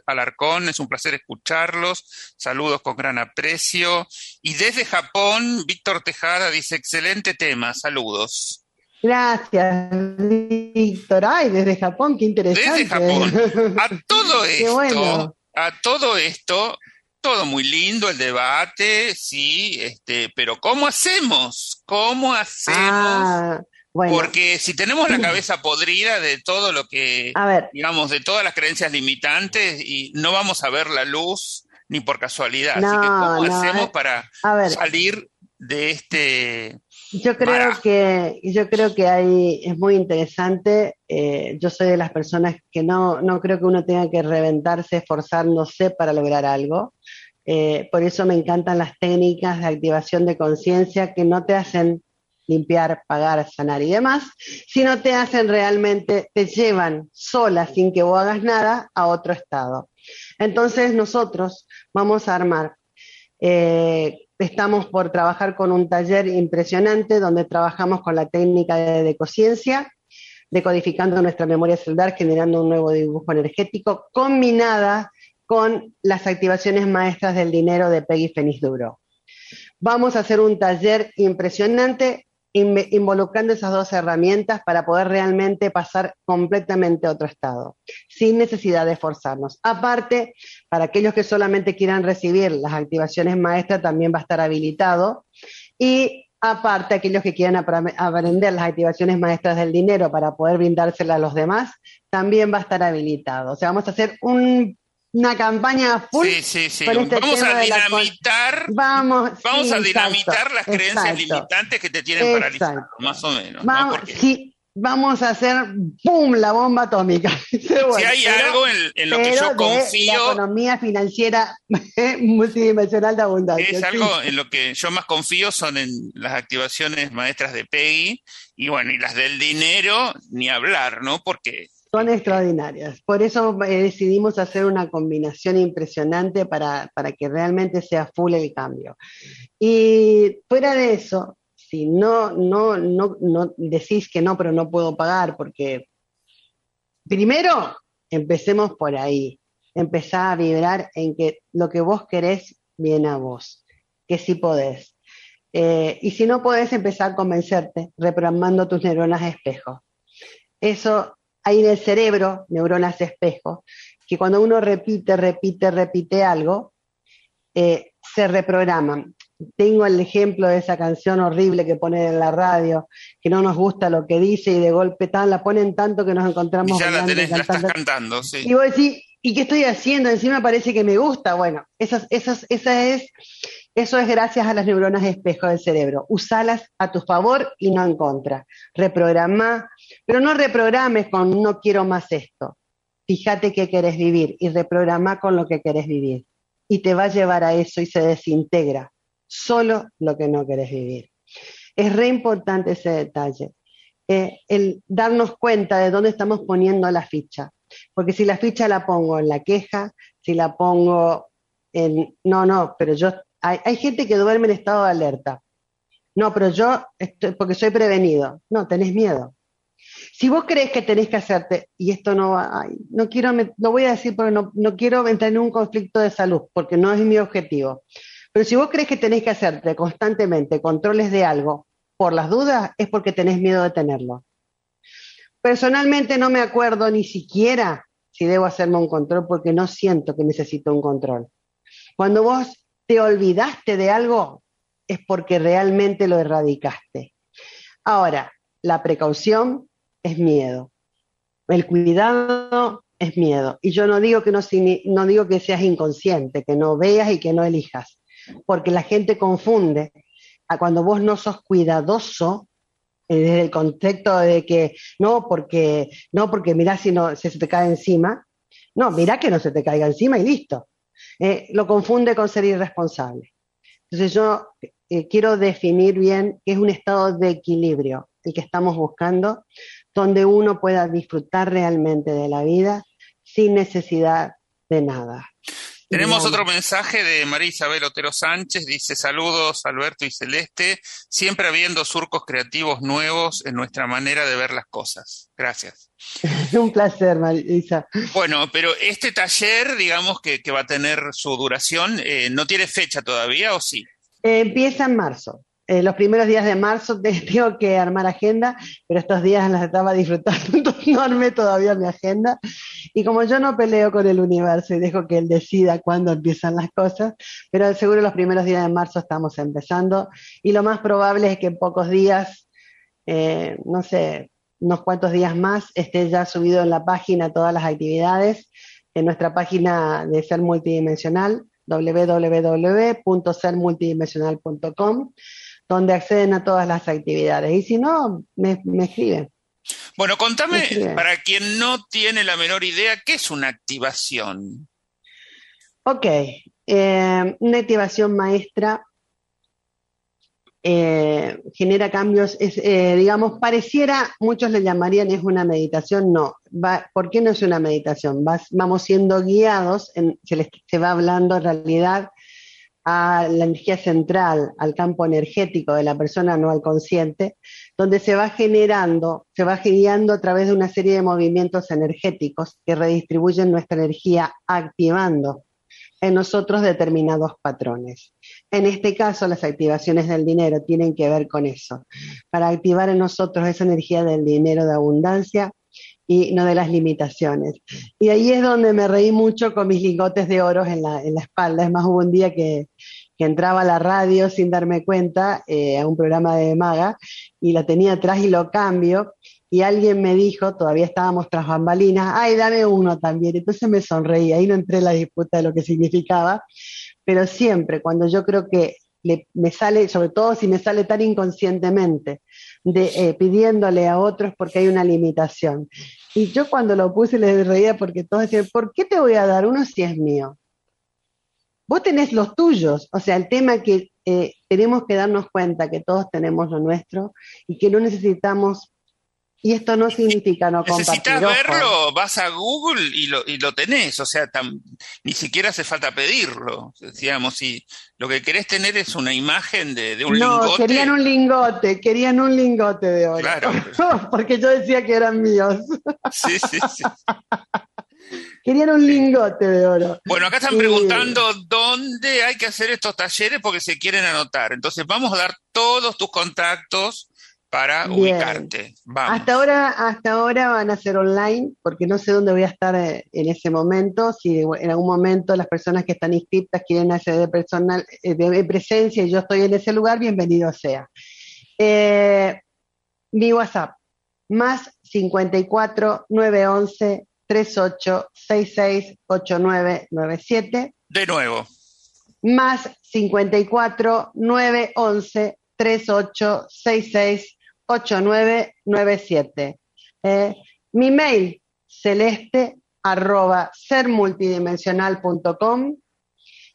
Alarcón, es un placer escucharlos. Saludos con gran aprecio. Y desde Japón, Víctor Tejada dice, excelente tema. Saludos. Gracias, Víctor. Ay, desde Japón, qué interesante. Desde Japón. A todo [laughs] esto, bueno. a todo esto, todo muy lindo, el debate, sí, este, pero ¿cómo hacemos? ¿Cómo hacemos? Ah. Bueno. Porque si tenemos la cabeza podrida de todo lo que, digamos, de todas las creencias limitantes y no vamos a ver la luz ni por casualidad. No, Así que, ¿cómo no, hacemos eh, para ver. salir de este... Yo creo que, yo creo que hay, es muy interesante. eh, yo soy de las personas que no, no creo que uno tenga que reventarse esforzándose para lograr algo. Eh, por eso me encantan las técnicas de activación de conciencia que no te hacen limpiar, pagar, sanar y demás, sino te hacen realmente, te llevan sola, sin que vos hagas nada, a otro estado. Entonces nosotros vamos a armar, eh, estamos por trabajar con un taller impresionante donde trabajamos con la técnica de decociencia, decodificando nuestra memoria celular, generando un nuevo dibujo energético, combinada con las activaciones maestras del dinero de Peggy Feniz Duro. Vamos a hacer un taller impresionante involucrando esas dos herramientas para poder realmente pasar completamente a otro estado, sin necesidad de esforzarnos. Aparte, para aquellos que solamente quieran recibir las activaciones maestras, también va a estar habilitado. Y aparte, aquellos que quieran aprender las activaciones maestras del dinero para poder brindárselas a los demás, también va a estar habilitado. O sea, vamos a hacer un- una campaña full. Sí, sí, sí. con este Vamos a dinamitar, Vamos, vamos sí, a exacto, dinamitar las creencias exacto. limitantes que te tienen paralizado, más o menos. ¿no? Vamos, sí, vamos a hacer ¡pum! la bomba atómica. [laughs] si hay algo en, en lo que yo de la confío, economía financiera [laughs] multidimensional de abundancia. es algo en lo que yo más confío son en las activaciones maestras de Peggy y bueno, y las del dinero, ni hablar, ¿no? Porque Extraordinarias. Por eso eh, decidimos hacer una combinación impresionante para, para que realmente sea full el cambio. Y fuera de eso, si no, no, no, no decís que no, pero no puedo pagar, porque primero empecemos por ahí. Empezá a vibrar en que lo que vos querés viene a vos, que sí podés. Eh, y si no podés empezar a convencerte, reprogramando tus neuronas espejo. Eso hay en el cerebro neuronas espejo, que cuando uno repite, repite, repite algo, eh, se reprograman. Tengo el ejemplo de esa canción horrible que ponen en la radio, que no nos gusta lo que dice y de golpe tan, la ponen tanto que nos encontramos y ya la tenés, la estás cantando. cantando, sí. Y vos decís, ¿y qué estoy haciendo? Encima parece que me gusta. Bueno, esas, esas, esa es, eso es gracias a las neuronas espejo del cerebro. Usalas a tu favor y no en contra. Reprogramá, pero no reprogrames con no quiero más esto. Fíjate qué querés vivir y reprogramá con lo que querés vivir. Y te va a llevar a eso y se desintegra. Solo lo que no querés vivir. Es re importante ese detalle. Eh, el darnos cuenta de dónde estamos poniendo la ficha. Porque si la ficha la pongo en la queja, si la pongo en, no, no, pero yo, hay, gente que duerme en estado de alerta. No, pero yo, porque soy prevenido. No, tenés miedo. Si vos crees que tenés que hacerte, y esto no va, no quiero, me, lo voy a decir porque no, no quiero entrar en un conflicto de salud, porque no es mi objetivo. Pero si vos crees que tenés que hacerte constantemente controles de algo por las dudas, es porque tenés miedo de tenerlo. Personalmente no me acuerdo ni siquiera si debo hacerme un control porque no siento que necesito un control. Cuando vos te olvidaste de algo, es porque realmente lo erradicaste. Ahora, la precaución es miedo. El cuidado es miedo. Y yo no digo que no, no digo que seas inconsciente, que no veas y que no elijas, porque la gente confunde a cuando vos no sos cuidadoso eh, desde el contexto de que no porque no porque mirá si no si se te cae encima no mirá que no se te caiga encima y listo eh, lo confunde con ser irresponsable Entonces yo eh, quiero definir bien qué es un estado de equilibrio, el que estamos buscando, donde uno pueda disfrutar realmente de la vida sin necesidad de nada. Tenemos otro mensaje de María Isabel Otero Sánchez, dice saludos Alberto y Celeste, siempre habiendo surcos creativos nuevos en nuestra manera de ver las cosas. Gracias. [laughs] Un placer, Marisa. Bueno, pero este taller, digamos que, va a tener su duración, eh, ¿no tiene fecha todavía o sí? empieza en marzo. Eh, los primeros días de marzo [laughs] tengo que armar agenda, pero estos días las estaba disfrutando [laughs] enorme todavía mi agenda. Y como yo no peleo con el universo y dejo que él decida cuándo empiezan las cosas, pero seguro los primeros días de marzo estamos empezando. Y lo más probable es que en pocos días, eh, no sé, unos cuantos días más, esté ya subido en la página todas las actividades, en nuestra página de Ser Multidimensional www.sermultidimensional.com donde acceden a todas las actividades. Y si no, me, escriben. Bueno, contame, para quien no tiene la menor idea, ¿qué es una activación? Ok, eh, una activación maestra eh, genera cambios, eh, digamos, pareciera, muchos le llamarían es una meditación, no. ¿Por qué no es una meditación? vamos siendo guiados, se, se va hablando en realidad a la energía central, al campo energético de la persona, no al consciente, donde se va generando, se va guiando a través de una serie de movimientos energéticos que redistribuyen nuestra energía, activando en nosotros determinados patrones. En este caso, las activaciones del dinero tienen que ver con eso, para activar en nosotros esa energía del dinero de abundancia y no de las limitaciones. Y ahí es donde me reí mucho con mis lingotes de oro en la, espalda. Es más, hubo un día que, entraba a la radio sin darme cuenta eh, a un programa de maga y la tenía atrás y lo cambio y alguien me dijo, todavía estábamos tras bambalinas, ay, dame uno también. Entonces me sonreí, ahí no entré en la disputa de lo que significaba, pero siempre cuando yo creo que me sale, sobre todo si me sale tan inconscientemente, de, eh, pidiéndole a otros porque hay una limitación. Y yo cuando lo puse le reía porque todos decían, ¿por qué te voy a dar uno si es mío? Vos tenés los tuyos, o sea, el tema que eh, tenemos que darnos cuenta que todos tenemos lo nuestro y que no necesitamos y esto no significa no compartir. Necesitas verlo, vas a Google y lo, y lo tenés, o sea, ni siquiera hace falta pedirlo. Decíamos, si lo que querés tener es una imagen de, un lingote. No, querían un lingote, querían un lingote de oro. Claro. [laughs] Porque yo decía que eran míos. Sí, sí, sí. [laughs] Querían un lingote de oro. Bueno, acá están preguntando dónde hay que hacer estos talleres porque se quieren anotar. Entonces vamos a dar todos tus contactos para ubicarte. Hasta ahora, hasta ahora van a ser online, porque no sé dónde voy a estar eh, en ese momento. Si en algún momento las personas que están inscritas quieren hacer de personal, eh, de presencia y yo estoy en ese lugar, bienvenido sea. Eh, mi WhatsApp, más 54 911 38 66 8997. De nuevo. Más 54 911 38 66 8997. Eh, mi mail, celeste arroba sermultidimensional.com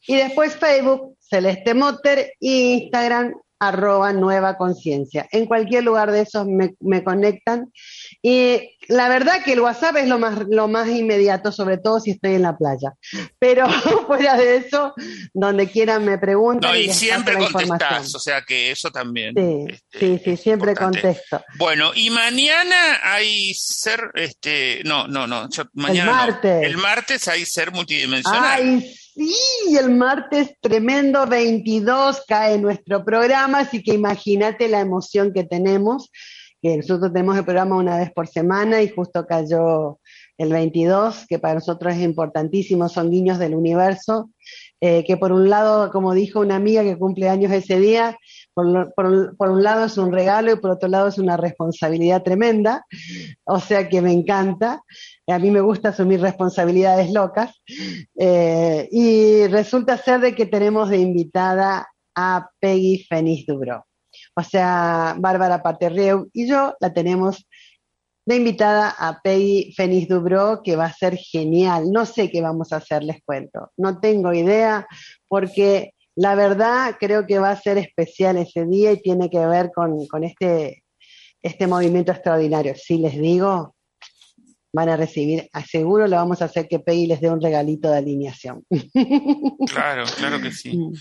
y después Facebook, Celeste Motter y Instagram, arroba nueva conciencia. En cualquier lugar de esos me, me, conectan. Y la verdad que el WhatsApp es lo más, lo más inmediato, sobre todo si estoy en la playa. Pero [laughs] fuera de eso, donde quieran me preguntan. No, y, siempre contestás, o sea que eso también. Sí, este, sí, sí, siempre contesto. Bueno, y mañana hay ser, este, no, no, no, mañana el martes. El martes hay ser multidimensional. Ay, Sí, el martes tremendo 22 cae nuestro programa, así que imagínate la emoción que tenemos, que nosotros tenemos el programa una vez por semana y justo cayó el 22, que para nosotros es importantísimo, son niños del universo, eh, que por un lado, como dijo una amiga que cumple años ese día, por, un lado es un regalo y por otro lado es una responsabilidad tremenda, o sea que me encanta a mí me gusta asumir responsabilidades locas, eh, y resulta ser de que tenemos de invitada a Peggy Feniz Dubro. O sea, Bárbara Paterreu y yo la tenemos de invitada a Peggy Feniz Dubro, que va a ser genial. No sé qué vamos a hacer, les cuento. No tengo idea, porque la verdad creo que va a ser especial ese día y tiene que ver con, con este, este movimiento extraordinario. Si les digo, van a recibir, aseguro lo vamos a hacer que Peggy les dé un regalito de alineación. [laughs] Claro, claro que sí. Mm.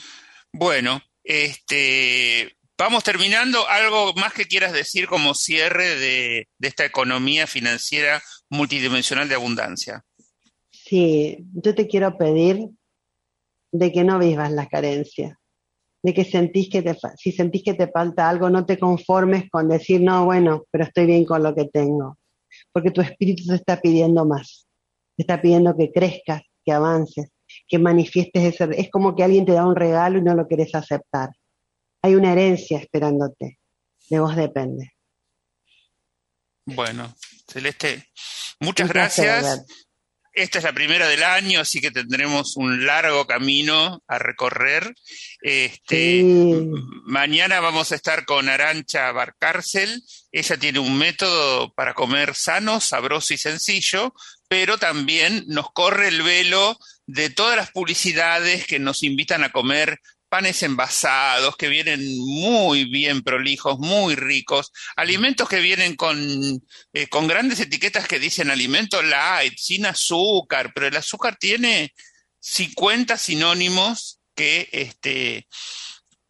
Bueno, este, vamos terminando. ¿Algo más que quieras decir como cierre de, de esta economía financiera multidimensional de abundancia? Sí, yo te quiero pedir de que no vivas la carencia, de que sentís que te, si sentís que te falta algo, no te conformes con decir, no, bueno, pero estoy bien con lo que tengo, porque tu espíritu te está pidiendo más, te está pidiendo que crezcas, que avances, que manifiestes ese, es como que alguien te da un regalo y no lo querés aceptar. Hay una herencia esperándote, de vos depende. Bueno, Celeste, muchas gracias. Esta es la primera del año, así que tendremos un largo camino a recorrer. Este, Mañana vamos a estar con Arancha Barcárcel. Ella tiene un método para comer sano, sabroso y sencillo, pero también nos corre el velo de todas las publicidades que nos invitan a comer panes envasados que vienen muy bien prolijos, muy ricos, alimentos que vienen con, eh, con grandes etiquetas que dicen alimento light, sin azúcar, pero el azúcar tiene 50 sinónimos que este,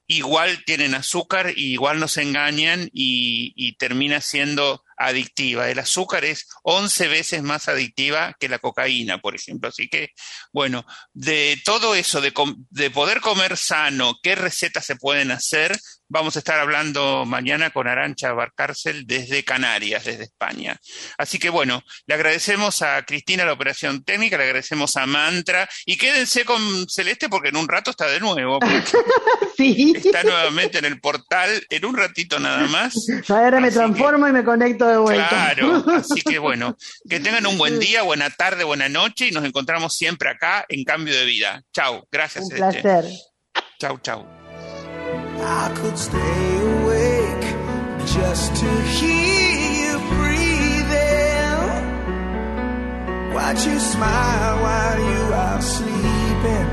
igual tienen azúcar y igual nos engañan y, y termina siendo adictiva. El azúcar es 11 veces más adictiva que la cocaína, por ejemplo. Así que, bueno, de todo eso, de, de poder comer sano, qué recetas se pueden hacer, Vamos a estar hablando mañana con Arancha Barcárcel desde Canarias, desde España. Así que bueno, le agradecemos a Cristina la operación técnica, le agradecemos a Mantra y quédense con Celeste porque en un rato está de nuevo. [laughs] sí. Está nuevamente en el portal en un ratito nada más. Ahora me transformo y me conecto de vuelta. Claro, [laughs] así que bueno, que tengan un buen día, buena tarde, buena noche y nos encontramos siempre acá en Cambio de Vida. Chao, gracias. Un placer. Chao, chao. I could stay awake just to hear you breathing. Watch you smile while you are sleeping,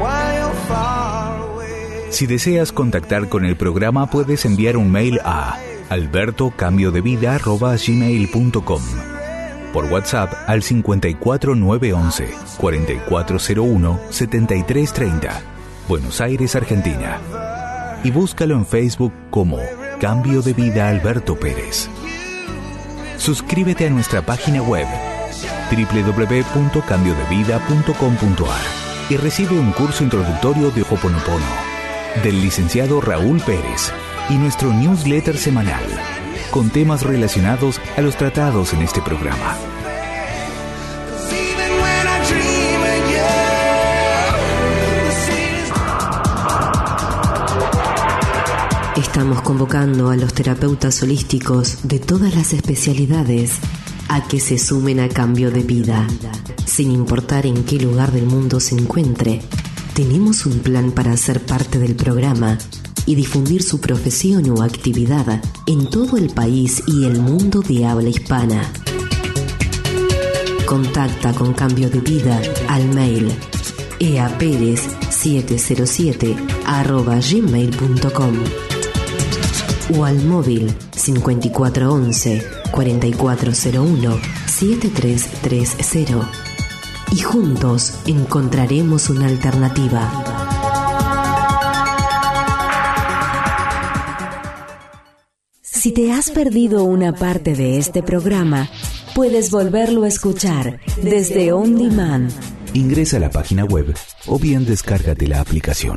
while you're far away. Si deseas contactar con el programa, puedes enviar un mail a albertocambiodevida.gmail.com por WhatsApp al 54911 4401 7330 Buenos Aires, Argentina. Y búscalo en Facebook como Cambio de Vida Alberto Pérez. Suscríbete a nuestra página web www.cambiodevida.com.ar y recibe un curso introductorio de Hoponopono del licenciado Raúl Pérez y nuestro newsletter semanal con temas relacionados a los tratados en este programa. Estamos convocando a los terapeutas holísticos de todas las especialidades a que se sumen a cambio de vida. Sin importar en qué lugar del mundo se encuentre, tenemos un plan para ser parte del programa y difundir su profesión o actividad en todo el país y el mundo de habla hispana. Contacta con Cambio de Vida al mail eaperez707 gmail.com o al móvil 5411 4401 7330 y juntos encontraremos una alternativa. Si te has perdido una parte de este programa, puedes volverlo a escuchar desde On Demand. Ingresa a la página web o bien descárgate la aplicación.